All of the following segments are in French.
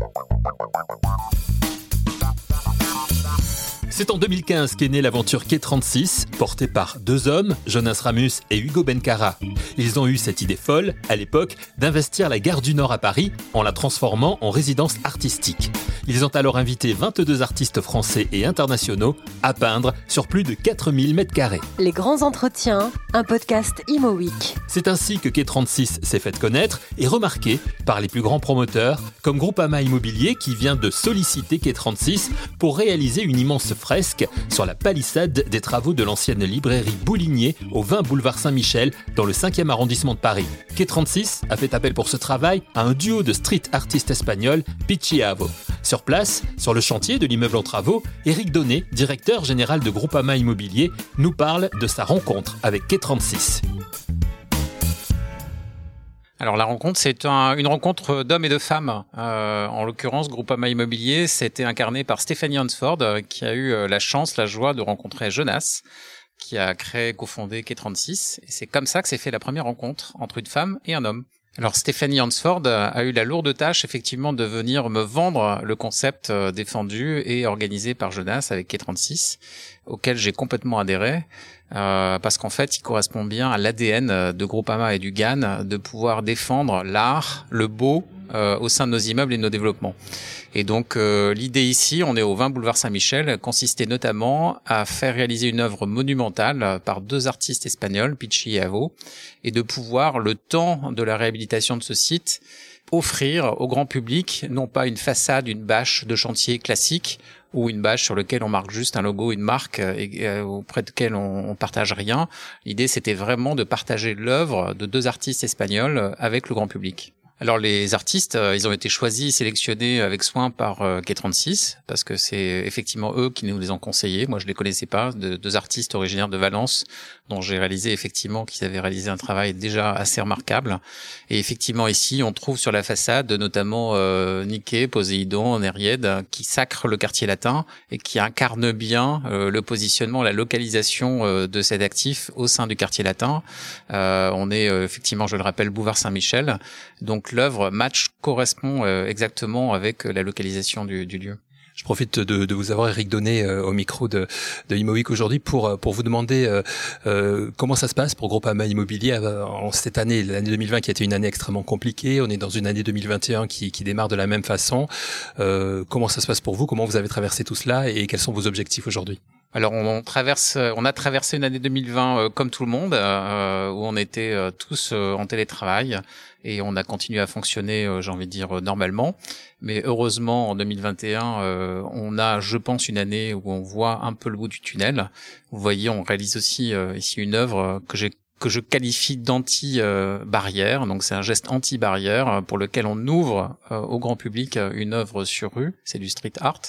Bye-bye. C'est en 2015 qu'est née l'aventure K36, portée par deux hommes, Jonas Ramus et Hugo Bencara. Ils ont eu cette idée folle, à l'époque, d'investir la gare du Nord à Paris en la transformant en résidence artistique. Ils ont alors invité 22 artistes français et internationaux à peindre sur plus de 4000 mètres carrés. Les grands entretiens, un podcast Imo Week. C'est ainsi que K36 s'est fait connaître et remarquer par les plus grands promoteurs, comme Groupama Immobilier qui vient de solliciter K36 pour réaliser une immense sur la palissade des travaux de l'ancienne librairie Boulinier au 20 boulevard Saint-Michel dans le 5e arrondissement de Paris. K36 a fait appel pour ce travail à un duo de street artistes espagnols, Pichi Avo. Sur place, sur le chantier de l'immeuble en travaux, Eric Donnet, directeur général de Groupama Immobilier, nous parle de sa rencontre avec K36. Alors la rencontre, c'est une rencontre d'hommes et de femmes. Euh, en l'occurrence, Groupama Immobilier, c'était incarné par Stéphanie Hansford, qui a eu euh, la chance, la joie de rencontrer Jonas, qui a créé, cofondé K36. Et c'est comme ça que s'est fait la première rencontre entre une femme et un homme. Alors Stéphanie Hansford a eu la lourde tâche effectivement de venir me vendre le concept euh, défendu et organisé par Jonas avec K36, auquel j'ai complètement adhéré. Euh, parce qu'en fait, il correspond bien à l'ADN euh, de Groupama et du GAN de pouvoir défendre l'art, le beau euh, au sein de nos immeubles et de nos développements. Et donc l'idée ici, on est au 20 boulevard Saint-Michel, consistait notamment à faire réaliser une œuvre monumentale par deux artistes espagnols, Pichi et Avo, et de pouvoir, le temps de la réhabilitation de ce site, offrir au grand public non pas une façade, une bâche de chantier classique, ou une bâche sur lequel on marque juste un logo, une marque euh, et, euh, auprès de laquelle on, on, partage rien. L'idée, c'était vraiment de partager l'œuvre de deux artistes espagnols avec le grand public. Alors les artistes, euh, ils ont été choisis, sélectionnés avec soin par euh, K36 parce que c'est effectivement eux qui nous les ont conseillés. Moi, je les connaissais pas, de, deux artistes originaires de Valence dont j'ai réalisé effectivement qu'ils avaient réalisé un travail déjà assez remarquable. Et effectivement ici, on trouve sur la façade notamment euh, Nike, Poséidon, Nériède, qui sacre le quartier latin et qui incarne bien euh, le positionnement, la localisation de cet actif au sein du quartier latin. on est effectivement, je le rappelle, Bouvard Saint-Michel. Donc l'œuvre match correspond euh, exactement avec euh, la localisation du, lieu. Je profite de, vous avoir Eric Donné euh, au micro de, de Imoic aujourd'hui pour pour vous demander comment ça se passe pour Groupama Immobilier en cette année, l'année 2020 qui a été une année extrêmement compliquée. On est dans une année 2021 qui, qui démarre de la même façon. comment ça se passe pour vous? Comment vous avez traversé tout cela? Et quels sont vos objectifs aujourd'hui? Alors on traverse, on a traversé une année 2020 euh, comme tout le monde, euh, où on était euh, tous en télétravail et on a continué à fonctionner, j'ai envie de dire normalement. Mais heureusement en 2021, on a, je pense, une année où on voit un peu le bout du tunnel. Vous voyez, on réalise aussi ici une œuvre que j'ai que je qualifie d'anti-barrière. Donc c'est un geste anti-barrière pour lequel on ouvre euh, au grand public euh, une œuvre sur rue. C'est du street art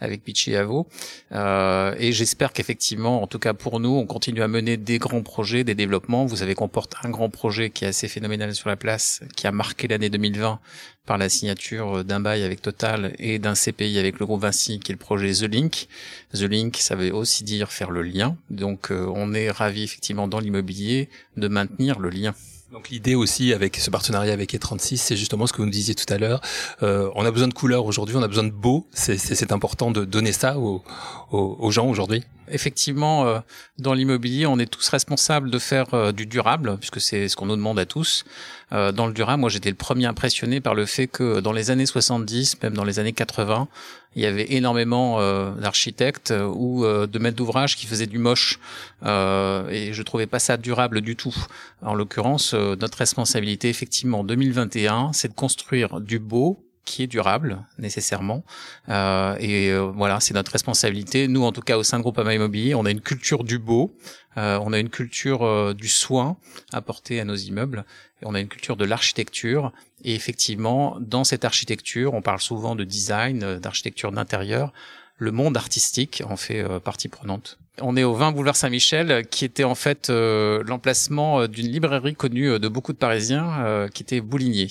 avec Pichi Avo. Euh, et j'espère qu'effectivement, en tout cas pour nous, on continue à mener des grands projets, des développements. Vous savez qu'on porte un grand projet qui est assez phénoménal sur la place, qui a marqué l'année 2020 par la signature d'un bail avec Total et d'un CPI avec le groupe Vinci, qui est le projet The Link. The Link, ça veut aussi dire faire le lien. Donc on est ravi effectivement dans l'immobilier de maintenir le lien. Donc l'idée aussi avec ce partenariat avec E36, c'est justement ce que vous nous disiez tout à l'heure. Euh, on a besoin de couleurs aujourd'hui, on a besoin de beau. C'est important de donner ça aux, aux, gens aujourd'hui. Effectivement, euh, dans l'immobilier, on est tous responsables de faire euh, du durable, puisque c'est ce qu'on nous demande à tous. dans le durable, moi j'étais le premier impressionné par le fait que dans les années 70, même dans les années 80, il y avait énormément d'architectes ou de maîtres d'ouvrage qui faisaient du moche, et je trouvais pas ça durable du tout. En l'occurrence, notre responsabilité, effectivement, en 2021, c'est de construire du beau qui est durable nécessairement. Euh, et euh, voilà, c'est notre responsabilité. Nous, en tout cas, au sein de Groupama Immobilier, on a une culture du beau, euh, on a une culture du soin apporté à nos immeubles, et on a une culture de l'architecture. Et effectivement, dans cette architecture, on parle souvent de design, d'architecture d'intérieur. Le monde artistique en fait partie prenante. On est au 20 boulevard Saint-Michel, qui était en fait l'emplacement d'une librairie connue de beaucoup de Parisiens, qui était Boulinier.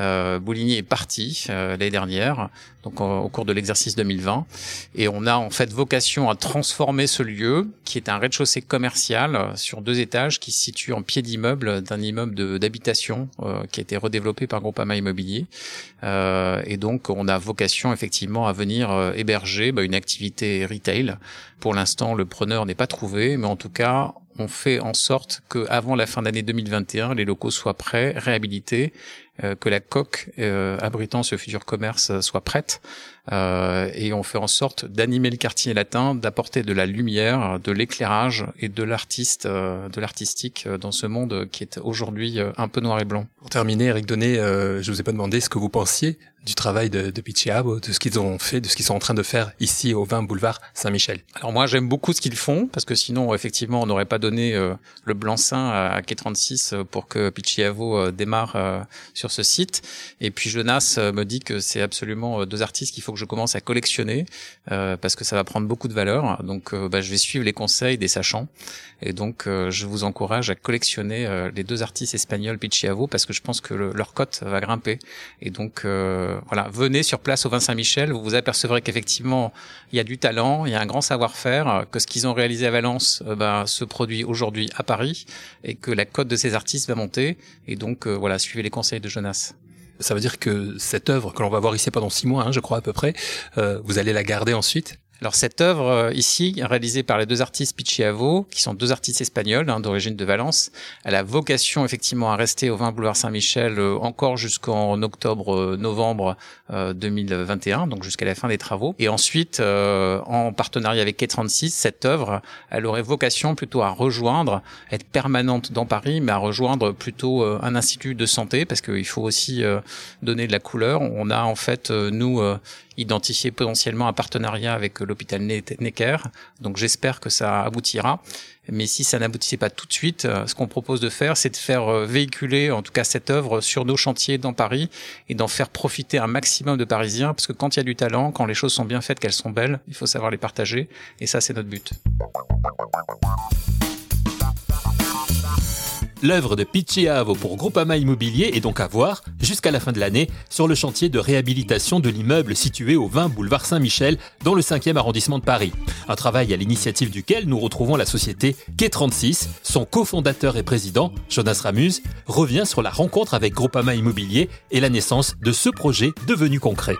Euh, est parti euh, l'année dernière, donc au cours de l'exercice 2020, et on a en fait vocation à transformer ce lieu, qui est un rez-de-chaussée commercial euh, sur deux étages, qui se situe en pied d'immeuble d'un immeuble d'habitation euh, qui a été redéveloppé par Groupama Immobilier, euh, et donc on a vocation effectivement à venir héberger bah, une activité retail. Pour l'instant, le preneur n'est pas trouvé, mais en tout cas, on fait en sorte que avant la fin d'année 2021, les locaux soient prêts, réhabilités euh, que la coque euh, abritant ce futur commerce soit prête euh, et on fait en sorte d'animer le quartier latin, d'apporter de la lumière, de l'éclairage et de l'artiste, de l'artistique dans ce monde qui est aujourd'hui un peu noir et blanc. Pour terminer, Eric Donnet, je vous ai pas demandé ce que vous pensiez du travail de, de Pichiabo, de ce qu'ils ont fait, de ce qu'ils sont en train de faire ici au 20 boulevard Saint-Michel. Alors moi j'aime beaucoup ce qu'ils font parce que sinon effectivement on n'aurait pas donné le blanc-seing à K36 pour que Pichiavo démarre sur ce site. Et puis Jonas euh, me dit que c'est absolument euh, deux artistes qu'il faut que je commence à collectionner euh, parce que ça va prendre beaucoup de valeur. Donc bah, je vais suivre les conseils des sachants. Et donc je vous encourage à collectionner les deux artistes espagnols Pichiavo parce que je pense que leur cote va grimper. Et donc voilà, venez sur place au Vin Saint-Michel, vous vous apercevrez qu'effectivement il y a du talent, il y a un grand savoir-faire, que ce qu'ils ont réalisé à Valence bah, se produit aujourd'hui à Paris et que la cote de ces artistes va monter. Et donc voilà, suivez les conseils de Jonas. Ça veut dire que cette œuvre que l'on va voir ici pendant six mois, hein, je crois à peu près, euh, vous allez la garder ensuite alors cette œuvre euh, ici, réalisée par les deux artistes Pichiavo, qui sont deux artistes espagnols hein, d'origine de Valence, elle a vocation effectivement à rester au 20 boulevard Saint-Michel euh, encore jusqu'en octobre-novembre euh, 2021, donc jusqu'à la fin des travaux. Et ensuite, en partenariat avec K36, cette œuvre, elle aurait vocation plutôt à rejoindre, être permanente dans Paris, mais à rejoindre plutôt un institut de santé, parce qu'il faut aussi donner de la couleur. On a en fait, nous, identifié potentiellement un partenariat avec l'hôpital Necker. Donc j'espère que ça aboutira. Mais si ça n'aboutissait pas tout de suite, euh, ce qu'on propose de faire, c'est de faire euh, véhiculer, en tout cas, cette œuvre sur nos chantiers dans Paris et d'en faire profiter un maximum de Parisiens, parce que quand il y a du talent, quand les choses sont bien faites, qu'elles sont belles, il faut savoir les partager. Et ça, c'est notre but. L'œuvre de Picciavo pour Groupama Immobilier est donc à voir jusqu'à la fin de l'année sur le chantier de réhabilitation de l'immeuble situé au 20 boulevard Saint-Michel dans le 5e arrondissement de Paris. Un travail à l'initiative duquel nous retrouvons la société K36. Son cofondateur et président, Jonas Ramuse, revient sur la rencontre avec Groupama Immobilier et la naissance de ce projet devenu concret.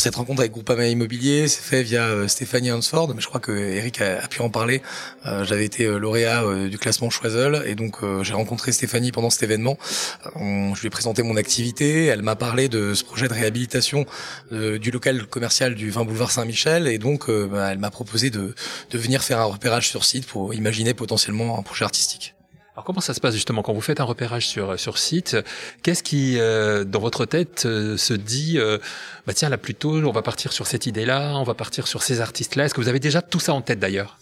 Cette rencontre avec Groupama Immobilier s'est fait via euh, Stéphanie Hansford, mais je crois que Eric a, pu en parler. Euh, j'avais été euh, lauréat du classement Choiseul et donc j'ai rencontré Stéphanie pendant cet événement. je lui ai présenté mon activité, elle m'a parlé de ce projet de réhabilitation du local commercial du 20 boulevard Saint-Michel et donc bah, elle m'a proposé de venir faire un repérage sur site pour imaginer potentiellement un projet artistique. Alors comment ça se passe justement quand vous faites un repérage sur sur site Qu'est-ce qui euh, dans votre tête euh, se dit euh, bah tiens là plutôt on va partir sur cette idée-là, on va partir sur ces artistes-là. Est-ce que vous avez déjà tout ça en tête d'ailleurs?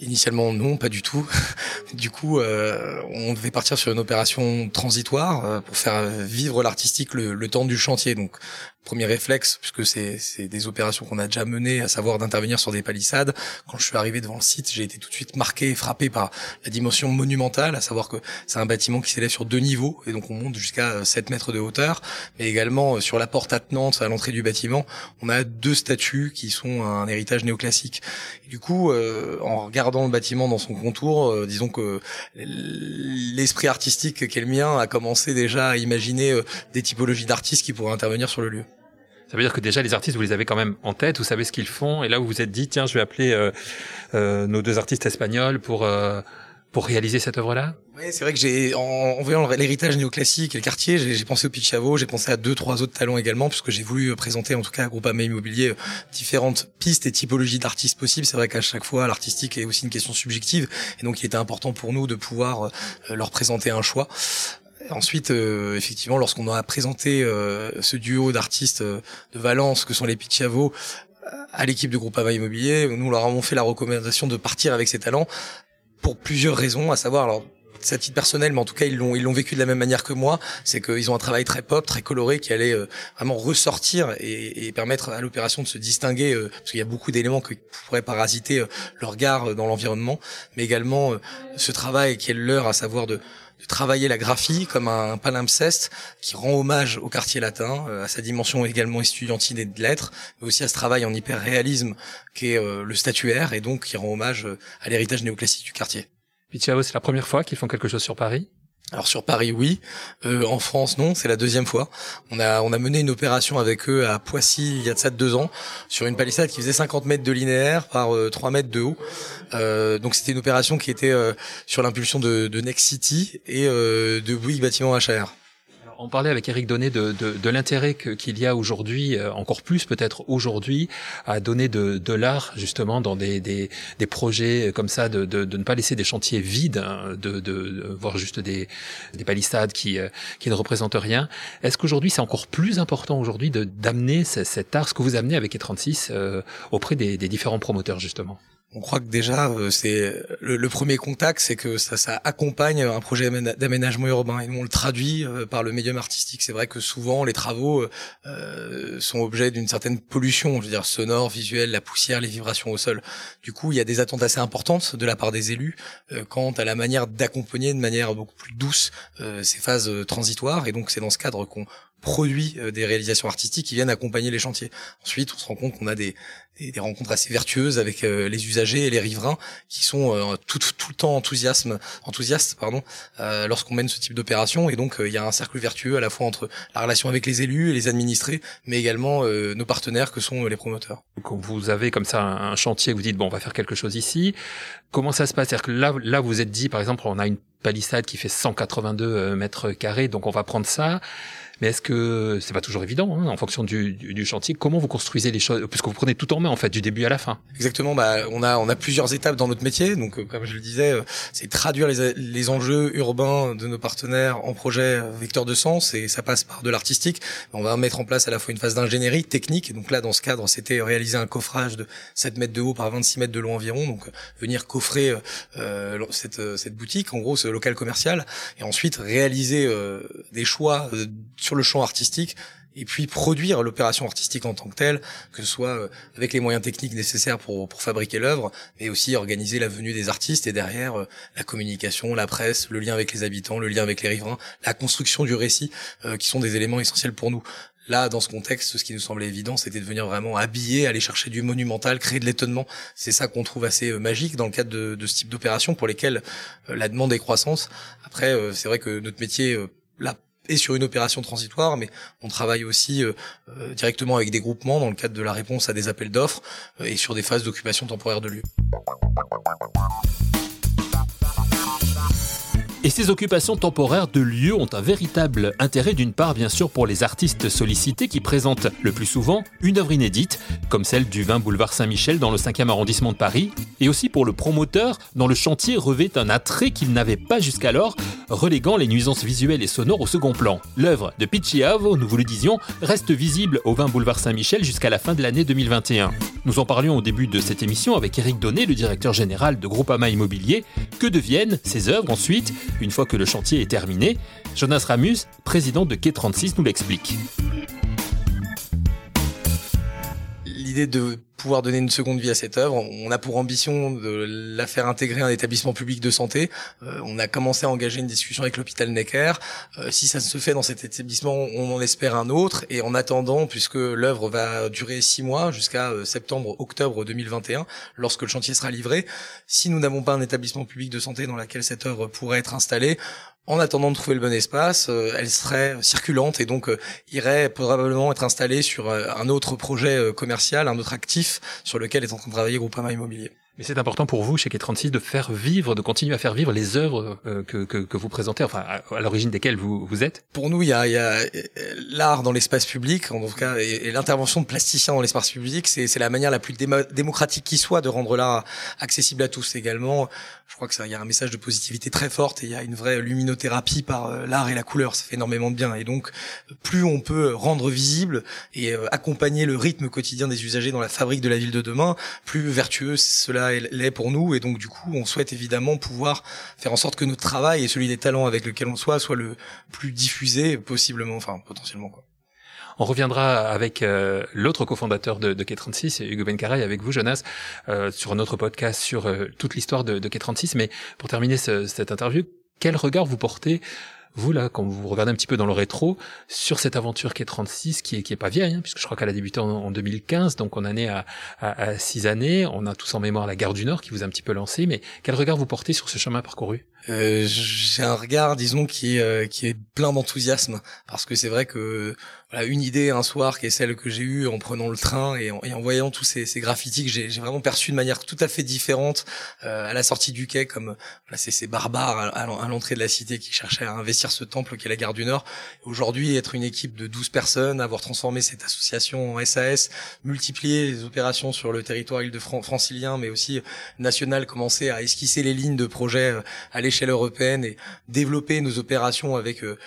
Initialement non, pas du tout. du coup, on devait partir sur une opération transitoire pour faire vivre l'artistique le, le, temps du chantier. Donc premier réflexe, puisque c'est des opérations qu'on a déjà menées, à savoir d'intervenir sur des palissades. Quand je suis arrivé devant le site, j'ai été tout de suite marqué et frappé par la dimension monumentale, à savoir que c'est un bâtiment qui s'élève sur deux niveaux, et donc on monte jusqu'à 7 euh, mètres de hauteur, mais également euh, sur la porte attenante à l'entrée du bâtiment, on a deux statues qui sont un héritage néoclassique. Et du coup, euh, en regardant le bâtiment dans son contour, disons que l'esprit artistique qu'est le mien a commencé déjà à imaginer des typologies d'artistes qui pourraient intervenir sur le lieu. Ça veut dire que déjà les artistes, vous les avez quand même en tête, vous savez ce qu'ils font, et là vous vous êtes dit, tiens, je vais appeler euh, euh, nos deux artistes espagnols pour euh, pour réaliser cette œuvre-là? Oui, c'est vrai que j'ai en, voyant l'héritage néoclassique et le quartier, j'ai pensé au Pichavo, j'ai pensé à deux trois autres talents également, puisque j'ai voulu présenter en tout cas à Groupama Immobilier différentes pistes et typologies d'artistes possibles. C'est vrai qu'à chaque fois, l'artistique est aussi une question subjective, et donc il était important pour nous de pouvoir leur présenter un choix. Ensuite, euh, effectivement, lorsqu'on a présenté euh, ce duo d'artistes euh, de Valence que sont les Pichiavo à l'équipe de Groupama Immobilier, nous leur avons fait la recommandation de partir avec ces talents pour plusieurs raisons, à savoir alors à titre personnel, mais en tout cas ils l'ont ils l'ont vécu de la même manière que moi. C'est qu'ils ont un travail très pop, très coloré, qui allait euh, vraiment ressortir et, et permettre à l'opération de se distinguer, euh, parce qu'il y a beaucoup d'éléments qui pourraient parasiter euh, le regard dans l'environnement, mais également ce travail qui est le leur, à savoir de de travailler la graphie comme un palimpseste qui rend hommage au quartier latin, à sa dimension également estudiantine et de lettres, mais aussi à ce travail en hyper-réalisme qui est le statuaire et donc qui rend hommage à l'héritage néoclassique du quartier. Pichao, c'est la première fois qu'ils font quelque chose sur Paris? Alors sur Paris, oui. Euh, en France, non. C'est la deuxième fois. On a on a mené une opération avec eux à Poissy il y a de ça deux ans sur une palissade qui faisait 50 mètres de linéaire par euh, 3 mètres de haut. Euh, donc c'était une opération qui était euh, sur l'impulsion de, de Next City et euh, de Bouygues Bâtiment HR. On parlait avec Eric Donnet de, de, l'intérêt qu'il y a aujourd'hui, euh, encore plus peut-être aujourd'hui, à donner de, de l'art justement dans des, des, projets comme ça, de, de, ne pas laisser des chantiers vides, hein, de, de, voir juste des, des palissades qui, euh, qui ne représentent rien. Est-ce qu'aujourd'hui c'est encore plus important aujourd'hui d'amener cet art, ce que vous amenez avec E36, euh, auprès des, des différents promoteurs justement? On croit que déjà euh, c'est le, premier contact, c'est que ça, accompagne un projet d'aménagement urbain et on le traduit euh, par le médium artistique. C'est vrai que souvent les travaux euh, sont objets d'une certaine pollution, je veux dire sonore, visuelle, la poussière, les vibrations au sol. Du coup, il y a des attentes assez importantes de la part des élus quant à la manière d'accompagner de manière beaucoup plus douce ces phases transitoires et donc c'est dans ce cadre qu'on produit des réalisations artistiques qui viennent accompagner les chantiers. Ensuite, on se rend compte qu'on a des, des, des, rencontres assez vertueuses avec euh, les usagers et les riverains qui sont euh, tout, tout le temps enthousiasme, enthousiastes pardon, euh, lorsqu'on mène ce type d'opération. Et donc, il y a un cercle vertueux à la fois entre la relation avec les élus et les administrés, mais également nos partenaires que sont les promoteurs. Quand vous avez comme ça un chantier, vous dites, bon, on va faire quelque chose ici. Comment ça se passe? C'est-à-dire que là, là, vous êtes dit, par exemple, on a une palissade qui fait 182 mètres carrés, donc on va prendre ça. Mais est-ce que c'est pas toujours évident hein, en fonction du, du, chantier Comment vous construisez les choses? Puisque vous prenez tout en main en fait du début à la fin. Exactement. Bah on a on a plusieurs étapes dans notre métier. Donc euh, comme je le disais, euh, c'est traduire les, les enjeux urbains de nos partenaires en projet vecteur de sens et ça passe par de l'artistique. On va mettre en place à la fois une phase d'ingénierie technique. Donc là dans ce cadre, c'était réaliser un coffrage de 7 mètres de haut par 26 mètres de long environ. Donc venir coffrer euh, cette cette boutique, en gros ce local commercial, et ensuite réaliser euh, des choix sur le champ artistique et puis produire l'opération artistique en tant que telle, que ce soit euh, avec les moyens techniques nécessaires pour, pour fabriquer l'œuvre, mais aussi organiser la venue des artistes et derrière euh, la communication, la presse, le lien avec les habitants, le lien avec les riverains, la construction du récit, euh, qui sont des éléments essentiels pour nous. Là, dans ce contexte, ce qui nous semblait évident, c'était de venir vraiment habiller, aller chercher du monumental, créer de l'étonnement. C'est ça qu'on trouve assez magique dans le cadre de, de ce type d'opération pour lesquelles la demande est croissante. Après, c'est vrai que notre métier, là, et sur une opération transitoire, mais on travaille aussi euh, euh, directement avec des groupements dans le cadre de la réponse à des appels d'offres euh, et sur des phases d'occupation temporaire de lieux. Et ces occupations temporaires de lieux ont un véritable intérêt d'une part bien sûr pour les artistes sollicités qui présentent le plus souvent une œuvre inédite, comme celle du 20 boulevard Saint-Michel dans le 5e arrondissement de Paris, et aussi pour le promoteur dont le chantier revêt un attrait qu'il n'avait pas jusqu'alors, reléguant les nuisances visuelles et sonores au second plan. L'œuvre de Avo, nous vous le disions, reste visible au 20 boulevard Saint-Michel jusqu'à la fin de l'année 2021. Nous en parlions au début de cette émission avec Eric Donnet, le directeur général de Groupama Immobilier. Que deviennent ces œuvres ensuite une fois que le chantier est terminé, Jonas Ramus, président de Quai 36, nous l'explique. L'idée de pouvoir donner une seconde vie à cette œuvre. On a pour ambition de la faire intégrer un établissement public de santé. Euh, on a commencé à engager une discussion avec l'hôpital Necker. Euh, si ça se fait dans cet établissement, on en espère un autre. Et en attendant, puisque l'œuvre va durer six mois jusqu'à euh, septembre-octobre 2021, lorsque le chantier sera livré, si nous n'avons pas un établissement public de santé dans lequel cette œuvre pourrait être installée, en attendant de trouver le bon espace, euh, elle serait circulante et donc euh, irait probablement être installée sur un autre projet commercial, un autre actif sur lequel est en train de travailler Groupama Immobilier. Mais c'est important pour vous, chez K36, de faire vivre, de continuer à faire vivre les œuvres que, que, que, vous présentez, enfin à, l'origine desquelles vous, vous êtes Pour nous, il y a, a l'art dans l'espace public, en tout cas, et, l'intervention de plasticiens dans l'espace public, c'est la manière la plus démocratique qui soit de rendre l'art accessible à tous également. Je crois que ça, il y a un message de positivité très forte et il y a une vraie luminothérapie par euh, l'art et la couleur. Ça fait énormément de bien. Et donc, plus on peut rendre visible et euh, accompagner le rythme quotidien des usagers dans la fabrique de la ville de demain, plus vertueux cela l'est pour nous. Et donc, du coup, on souhaite évidemment pouvoir faire en sorte que notre travail et celui des talents avec lequel on soit soit le plus diffusé possiblement, enfin potentiellement. Quoi. On reviendra avec euh, l'autre cofondateur de, de K36, Hugo Bencaray, avec vous, Jonas, euh, sur notre podcast sur euh, toute l'histoire de, de K36. Mais pour terminer cette interview, quel regard vous portez vous là, quand vous regardez un petit peu dans le rétro, sur cette aventure qui est 36, qui est, qui est pas vieille, hein, puisque je crois qu'elle a débuté en, 2015, donc on en est à, à, six années. On a tous en mémoire la gare du Nord qui vous a un petit peu lancé, mais quel regard vous portez sur ce chemin parcouru? Euh, J'ai un regard, disons, qui est, euh, qui est plein d'enthousiasme, parce que c'est vrai que voilà, une idée un soir qui est celle que j'ai eue en prenant le train et en, et en voyant tous ces, ces graffitis que j'ai vraiment perçu de manière tout à fait différente euh, à la sortie du quai, comme voilà, ces barbares à, l'entrée de la cité qui cherchaient à investir ce temple qui est la gare du Nord. Aujourd'hui, être une équipe de 12 personnes, avoir transformé cette association en SAS, multiplier les opérations sur le territoire île-de-francilien, mais aussi national, commencer à esquisser les lignes de projet euh, à l'échelle européenne et développer nos opérations avec euh,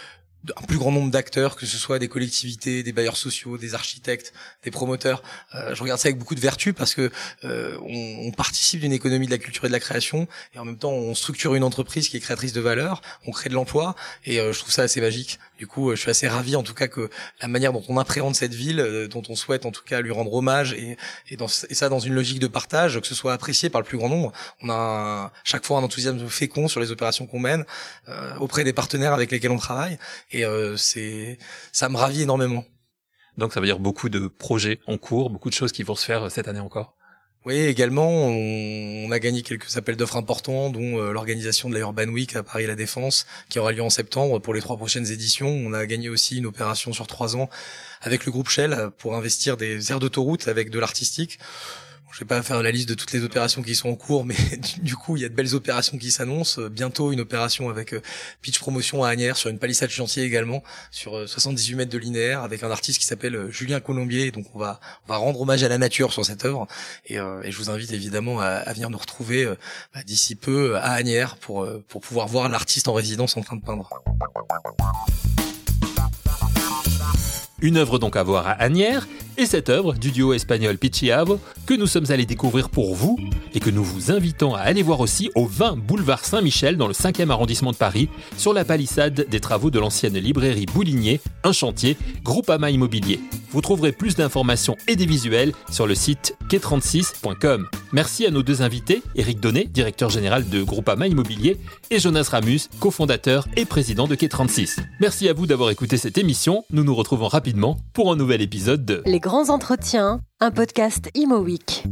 un plus grand nombre d'acteurs, que ce soit des collectivités, des bailleurs sociaux, des architectes, des promoteurs. Euh, je regarde ça avec beaucoup de vertu parce que euh, on, on, participe d'une économie de la culture et de la création et en même temps on structure une entreprise qui est créatrice de valeur, on crée de l'emploi et euh, je trouve ça assez magique. Du coup, euh, je suis assez ravi en tout cas que la manière dont on appréhende cette ville, euh, dont on souhaite en tout cas lui rendre hommage et, et, dans, et ça dans une logique de partage, que ce soit apprécié par le plus grand nombre. On a chaque fois un enthousiasme fécond sur les opérations qu'on mène auprès des partenaires avec lesquels on travaille et euh, c'est ça me ravit énormément. Donc ça veut dire beaucoup de projets en cours, beaucoup de choses qui vont se faire euh, cette année encore. Oui, également, on, a gagné quelques appels d'offres importants, dont euh, l'organisation de la Urban Week à Paris La Défense, qui aura lieu en septembre pour les trois prochaines éditions. On a gagné aussi une opération sur trois ans avec le groupe Shell pour investir des aires d'autoroute avec de l'artistique je vais pas faire la liste de toutes les opérations qui sont en cours, mais du coup, il y a de belles opérations qui s'annoncent. Bientôt, une opération avec euh, pitch promotion à Agnières sur une palissade chantier également, sur 78 euh, mètres de linéaire, avec un artiste qui s'appelle euh, Julien Colombier. Donc, on va, on va rendre hommage à la nature sur cette œuvre. Et, et je vous invite évidemment à, à venir nous retrouver bah, d'ici peu à Agnières pour, pour pouvoir voir l'artiste en résidence en train de peindre. Une œuvre donc à voir à Agnières, et cette œuvre du duo espagnol Pichiavo que nous sommes allés découvrir pour vous et que nous vous invitons à aller voir aussi au 20 boulevard Saint-Michel dans le 5e arrondissement de Paris sur la palissade des travaux de l'ancienne librairie Boulinier, un chantier Groupama Immobilier. Vous trouverez plus d'informations et des visuels sur le site k36.com. Merci à nos deux invités, Eric Donnet, directeur général de Groupama Immobilier, et Jonas Ramus, cofondateur et président de K36. Merci à vous d'avoir écouté cette émission. Nous nous retrouvons pour un nouvel épisode de Les grands entretiens, un podcast Imo Week.